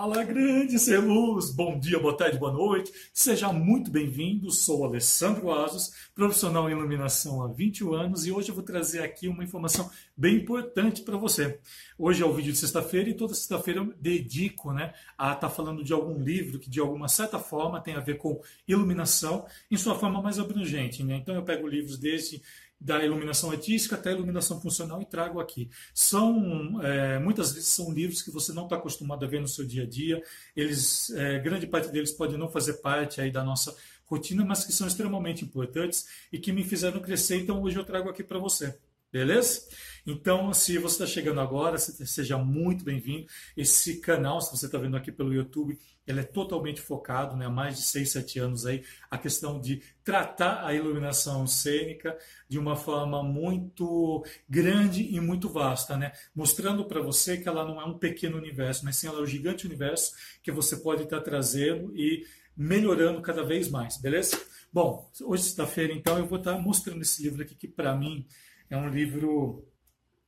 Fala, grande ser luz! Bom dia, boa tarde, boa noite. Seja muito bem-vindo. Sou Alessandro Asos, profissional em iluminação há 21 anos e hoje eu vou trazer aqui uma informação bem importante para você. Hoje é o vídeo de sexta-feira e toda sexta-feira eu dedico né, a estar tá falando de algum livro que de alguma certa forma tem a ver com iluminação em sua forma mais abrangente. Né? Então eu pego livros desde da iluminação artística até a iluminação funcional e trago aqui. São é, muitas vezes são livros que você não está acostumado a ver no seu dia a dia. Eles, é, grande parte deles pode não fazer parte aí da nossa rotina, mas que são extremamente importantes e que me fizeram crescer. Então hoje eu trago aqui para você. Beleza? Então, se você está chegando agora, seja muito bem-vindo. Esse canal, se você está vendo aqui pelo YouTube, ele é totalmente focado, né, há mais de 6, 7 anos aí, a questão de tratar a iluminação cênica de uma forma muito grande e muito vasta, né? mostrando para você que ela não é um pequeno universo, mas sim ela é um gigante universo que você pode estar tá trazendo e melhorando cada vez mais, beleza? Bom, hoje sexta-feira, então, eu vou estar tá mostrando esse livro aqui que, para mim, é um livro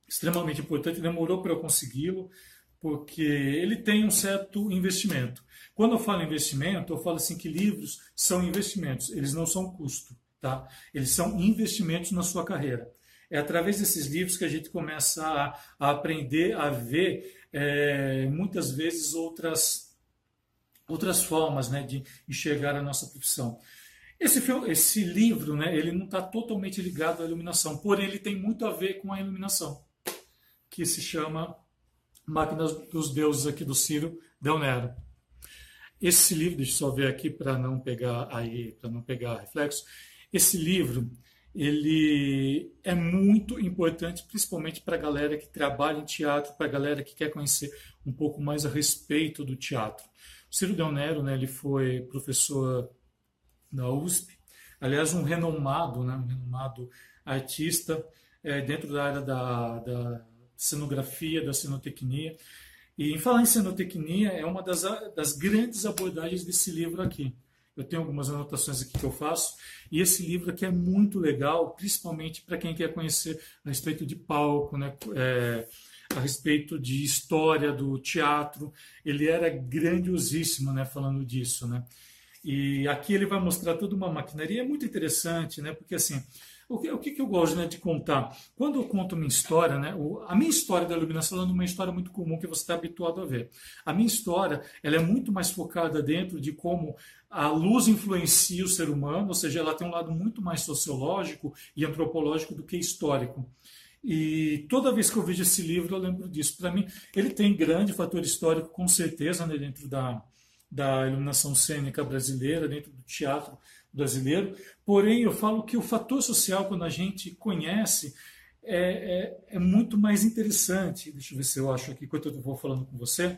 extremamente importante, demorou para eu consegui-lo, porque ele tem um certo investimento. Quando eu falo investimento, eu falo assim que livros são investimentos, eles não são custo, tá? Eles são investimentos na sua carreira. É através desses livros que a gente começa a, a aprender a ver é, muitas vezes outras outras formas né, de enxergar a nossa profissão. Esse, filme, esse livro, né, ele não está totalmente ligado à iluminação, porém ele tem muito a ver com a iluminação, que se chama Máquinas dos Deuses aqui do Ciro Del Nero. Esse livro, deixa eu só ver aqui para não pegar aí, para não pegar reflexo. Esse livro, ele é muito importante, principalmente para a galera que trabalha em teatro, para a galera que quer conhecer um pouco mais a respeito do teatro. O Ciro Del Nero, né, ele foi professor da USP. Aliás, um renomado, né, um renomado artista é, dentro da área da, da cenografia, da cenotecnia. E em falar em cenotecnia, é uma das, das grandes abordagens desse livro aqui. Eu tenho algumas anotações aqui que eu faço, e esse livro aqui é muito legal, principalmente para quem quer conhecer a respeito de palco, né? É, a respeito de história do teatro. Ele era grandiosíssimo, né? Falando disso, né? E aqui ele vai mostrar toda uma maquinaria, é muito interessante, né? Porque assim, o que, o que eu gosto né, de contar? Quando eu conto minha história, né, o, a minha história da iluminação é uma história muito comum que você está habituado a ver. A minha história ela é muito mais focada dentro de como a luz influencia o ser humano, ou seja, ela tem um lado muito mais sociológico e antropológico do que histórico. E toda vez que eu vejo esse livro, eu lembro disso. Para mim, ele tem grande fator histórico, com certeza, né, dentro da, da iluminação cênica brasileira, dentro do teatro brasileiro. Porém, eu falo que o fator social, quando a gente conhece, é, é, é muito mais interessante. Deixa eu ver se eu acho aqui, enquanto eu vou falando com você.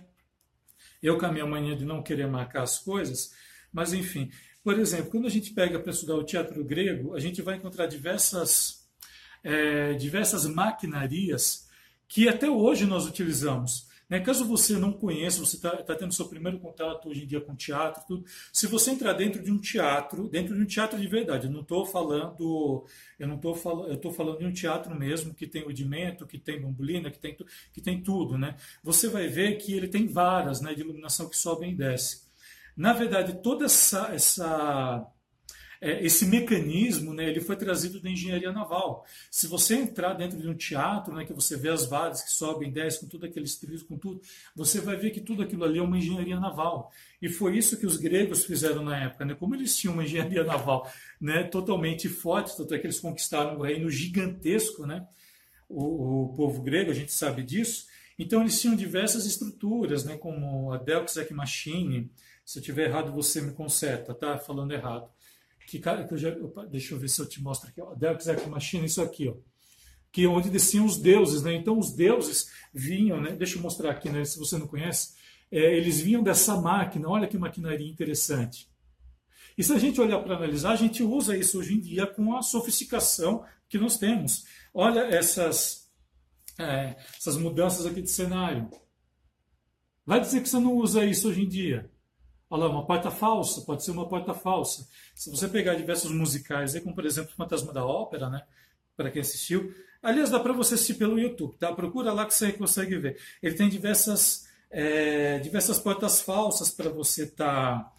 Eu, com a minha mania de não querer marcar as coisas, mas enfim. Por exemplo, quando a gente pega para estudar o teatro grego, a gente vai encontrar diversas, é, diversas maquinarias que até hoje nós utilizamos. Né? Caso você não conheça, você está tá tendo seu primeiro contato hoje em dia com teatro, tudo, se você entrar dentro de um teatro, dentro de um teatro de verdade, eu não estou falando, eu não estou falando, eu estou falando de um teatro mesmo que tem rudimento, que tem bambolina, que tem, que tem tudo, né? Você vai ver que ele tem varas, né, de iluminação que sobem e descem. Na verdade, toda essa, essa esse mecanismo né, ele foi trazido da engenharia naval. Se você entrar dentro de um teatro, né, que você vê as varas que sobem, descem, com tudo aqueles trilhos, com tudo, você vai ver que tudo aquilo ali é uma engenharia naval. E foi isso que os gregos fizeram na época. Né? Como eles tinham uma engenharia naval né, totalmente forte, tanto é que eles conquistaram um reino gigantesco, né? o, o povo grego, a gente sabe disso. Então eles tinham diversas estruturas, né, como a Delx Machine. Se eu tiver errado, você me conserta, tá? Falando errado que, que eu já, opa, deixa eu ver se eu te mostro aqui, ó, Deus Ex Machina, isso aqui, ó, que onde desciam os deuses, né? Então os deuses vinham, né? Deixa eu mostrar aqui, né? Se você não conhece, é, eles vinham dessa máquina. Olha que maquinaria interessante. E se a gente olhar para analisar, a gente usa isso hoje em dia com a sofisticação que nós temos. Olha essas, é, essas mudanças aqui de cenário. Vai dizer que você não usa isso hoje em dia? Olha lá, uma porta falsa, pode ser uma porta falsa. Se você pegar diversos musicais, como por exemplo Fantasma da Ópera, né? Para quem assistiu. Aliás, dá para você assistir pelo YouTube, tá? Procura lá que você consegue ver. Ele tem diversas é, diversas portas falsas para você estar tá,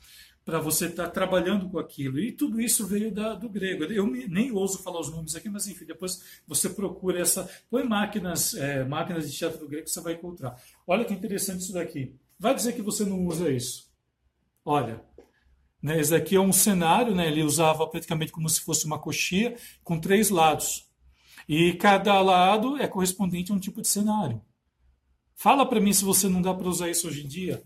para você estar tá trabalhando com aquilo. E tudo isso veio da, do grego. Eu nem ouso falar os nomes aqui, mas enfim, depois você procura essa. Põe máquinas, é, máquinas de teatro do grego, você vai encontrar. Olha que interessante isso daqui. Vai dizer que você não usa isso. Olha, né, esse aqui é um cenário, né, ele usava praticamente como se fosse uma coxia, com três lados. E cada lado é correspondente a um tipo de cenário. Fala para mim se você não dá para usar isso hoje em dia.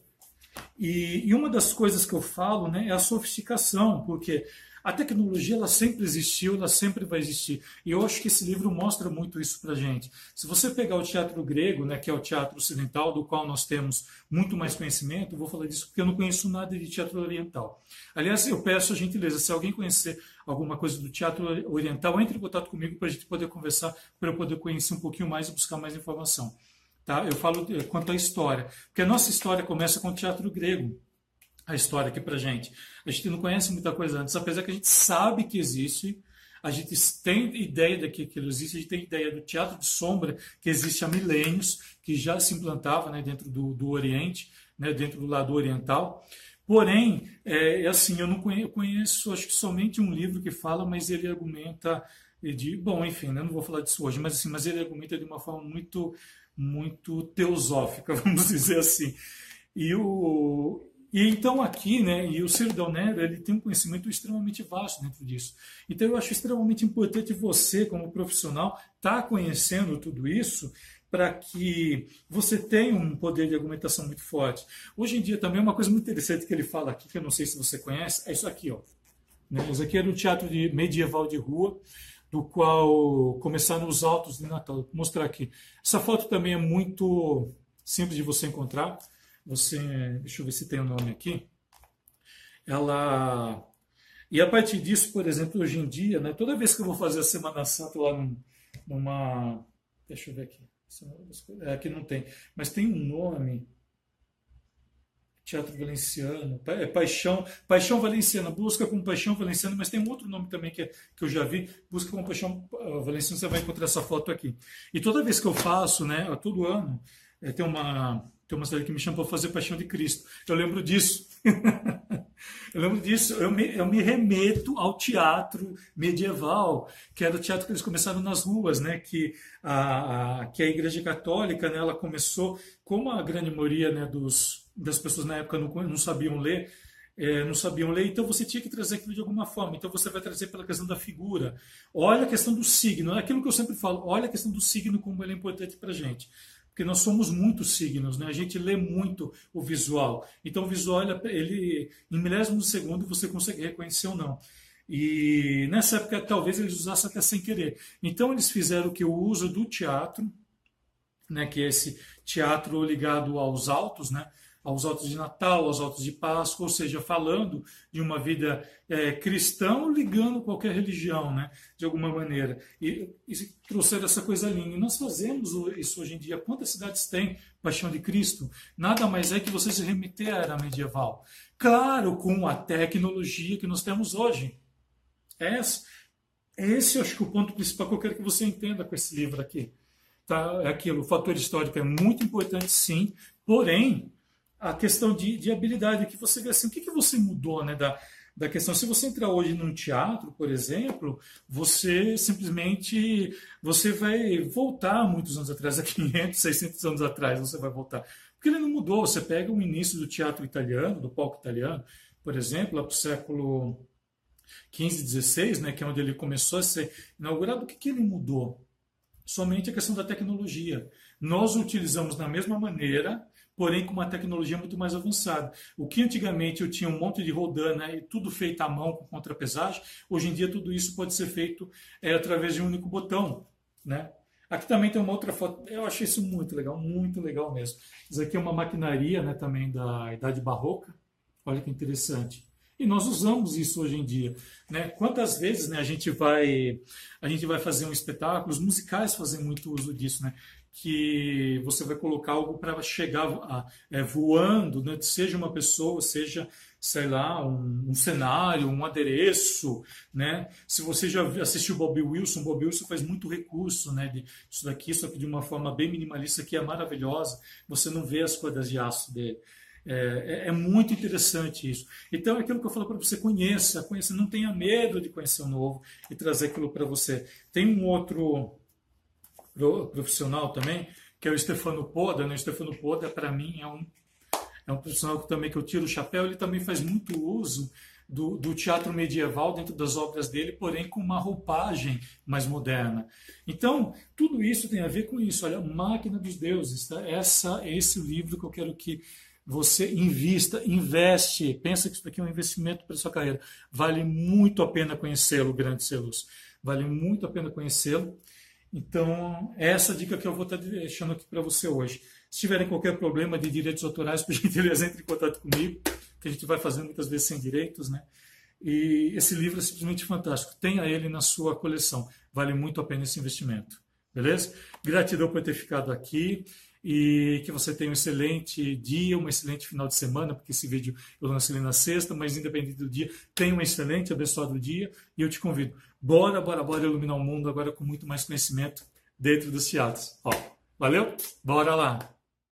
E, e, uma das coisas que eu falo né, é a sofisticação, porque a tecnologia ela sempre existiu, ela sempre vai existir. E eu acho que esse livro mostra muito isso para gente. Se você pegar o teatro grego, né, que é o teatro ocidental, do qual nós temos muito mais conhecimento, vou falar disso porque eu não conheço nada de teatro oriental. Aliás, eu peço a gentileza, se alguém conhecer alguma coisa do teatro oriental, entre em contato comigo para a gente poder conversar, para eu poder conhecer um pouquinho mais e buscar mais informação. Tá? Eu falo quanto à história, porque a nossa história começa com o teatro grego. A história aqui para gente. A gente não conhece muita coisa antes, apesar que a gente sabe que existe, a gente tem ideia de que existe, a gente tem ideia do teatro de sombra que existe há milênios, que já se implantava né, dentro do, do Oriente, né, dentro do lado oriental. Porém, é, é assim, eu não conheço, eu conheço, acho que somente um livro que fala, mas ele argumenta de, bom, enfim, né, não vou falar disso hoje, mas assim, mas ele argumenta de uma forma muito muito teosófica, vamos dizer assim. E, o, e então aqui, né, e o Ciro Nero, ele tem um conhecimento extremamente vasto dentro disso. Então eu acho extremamente importante você, como profissional, estar tá conhecendo tudo isso para que você tenha um poder de argumentação muito forte. Hoje em dia também uma coisa muito interessante que ele fala aqui, que eu não sei se você conhece, é isso aqui, ó. Né? Isso aqui era um teatro de medieval de rua, do qual começaram os altos de Natal. Vou mostrar aqui. Essa foto também é muito simples de você encontrar. Você, deixa eu ver se tem o um nome aqui. Ela e a partir disso, por exemplo, hoje em dia, né, toda vez que eu vou fazer a Semana Santa lá numa, deixa eu ver aqui, é, aqui não tem, mas tem um nome teatro valenciano, é paixão, paixão valenciana, busca com paixão valenciana, mas tem um outro nome também que, é, que eu já vi, busca com paixão uh, valenciana, você vai encontrar essa foto aqui. E toda vez que eu faço, né, todo ano, é, tem uma tem uma cidade que me chama para fazer Paixão de Cristo. Eu lembro disso. eu lembro disso. Eu me, eu me remeto ao teatro medieval, que era o teatro que eles começaram nas ruas, né? Que a, a que a Igreja Católica, né? Ela começou, como a grande maioria né, dos das pessoas na época não, não sabiam ler, é, não sabiam ler, então você tinha que trazer aquilo de alguma forma. Então você vai trazer pela questão da figura. Olha a questão do signo, é aquilo que eu sempre falo, olha a questão do signo como ele é importante para a gente. Porque nós somos muitos signos, né? a gente lê muito o visual. Então o visual, ele, em milésimos de segundo, você consegue reconhecer ou não. E nessa época, talvez eles usassem até sem querer. Então eles fizeram que o uso do teatro, né, que é esse teatro ligado aos altos, né, aos autos de Natal, aos autos de Páscoa, ou seja, falando de uma vida é, cristã ligando qualquer religião, né, de alguma maneira. E, e trouxeram essa coisa linda. E nós fazemos isso hoje em dia. Quantas cidades têm Paixão de Cristo? Nada mais é que você se remeter à era medieval. Claro, com a tecnologia que nós temos hoje. Esse, esse eu acho que é o ponto principal que eu quero que você entenda com esse livro aqui. Tá? É aquilo, o fator histórico é muito importante, sim, porém, a questão de, de habilidade, que você vê assim, o que, que você mudou né, da, da questão. Se você entrar hoje num teatro, por exemplo, você simplesmente você vai voltar muitos anos atrás, a 500, 600 anos atrás, você vai voltar. Porque ele não mudou. Você pega o início do teatro italiano, do palco italiano, por exemplo, lá para o século 15, 16, né, que é onde ele começou a ser inaugurado, o que, que ele mudou? Somente a questão da tecnologia. Nós utilizamos da mesma maneira porém com uma tecnologia muito mais avançada. O que antigamente eu tinha um monte de rodana e tudo feito à mão com contrapesagem, hoje em dia tudo isso pode ser feito é, através de um único botão. Né? Aqui também tem uma outra foto, eu achei isso muito legal, muito legal mesmo. Isso aqui é uma maquinaria né, também da Idade Barroca, olha que interessante. E nós usamos isso hoje em dia. Né? Quantas vezes né, a, gente vai, a gente vai fazer um espetáculo, os musicais fazem muito uso disso. Né? Que você vai colocar algo para chegar a, é, voando, né? seja uma pessoa, seja, sei lá, um, um, cenário, um adereço, né? Se você já assistiu Bob Wilson, Bob Wilson faz muito recurso, né? De, isso daqui, só que de uma forma bem minimalista, que é maravilhosa. Você não vê as cordas de aço dele. É, é, é, muito interessante isso. Então, é aquilo que eu falo para você, conheça, conheça, não tenha medo de conhecer o novo e trazer aquilo para você. Tem um outro profissional também, que é o Stefano Poda. Né? O Stefano Poda, para mim, é um, é um profissional que, também que eu tiro o chapéu. Ele também faz muito uso do, do, teatro medieval dentro das obras dele, porém com uma roupagem mais moderna. Então, tudo isso tem a ver com isso. Olha, Máquina dos Deuses. Tá? Essa, esse livro que eu quero que você invista, investe, pensa que isso aqui é um investimento para sua carreira. Vale muito a pena conhecê-lo, Grande Celus. Vale muito a pena conhecê-lo. Então, é essa dica que eu vou estar deixando aqui para você hoje. Se tiverem qualquer problema de direitos autorais, por gentileza, entre em contato comigo, que a gente vai fazendo muitas vezes sem direitos, né? E esse livro é simplesmente fantástico. Tenha ele na sua coleção. Vale muito a pena esse investimento. Beleza? Gratidão por ter ficado aqui e que você tenha um excelente dia, um excelente final de semana, porque esse vídeo eu lancei na sexta, mas independente do dia, tenha um excelente, abençoado dia e eu te convido. Bora, bora, bora iluminar o mundo agora com muito mais conhecimento dentro dos teatros. Ó, valeu? Bora lá!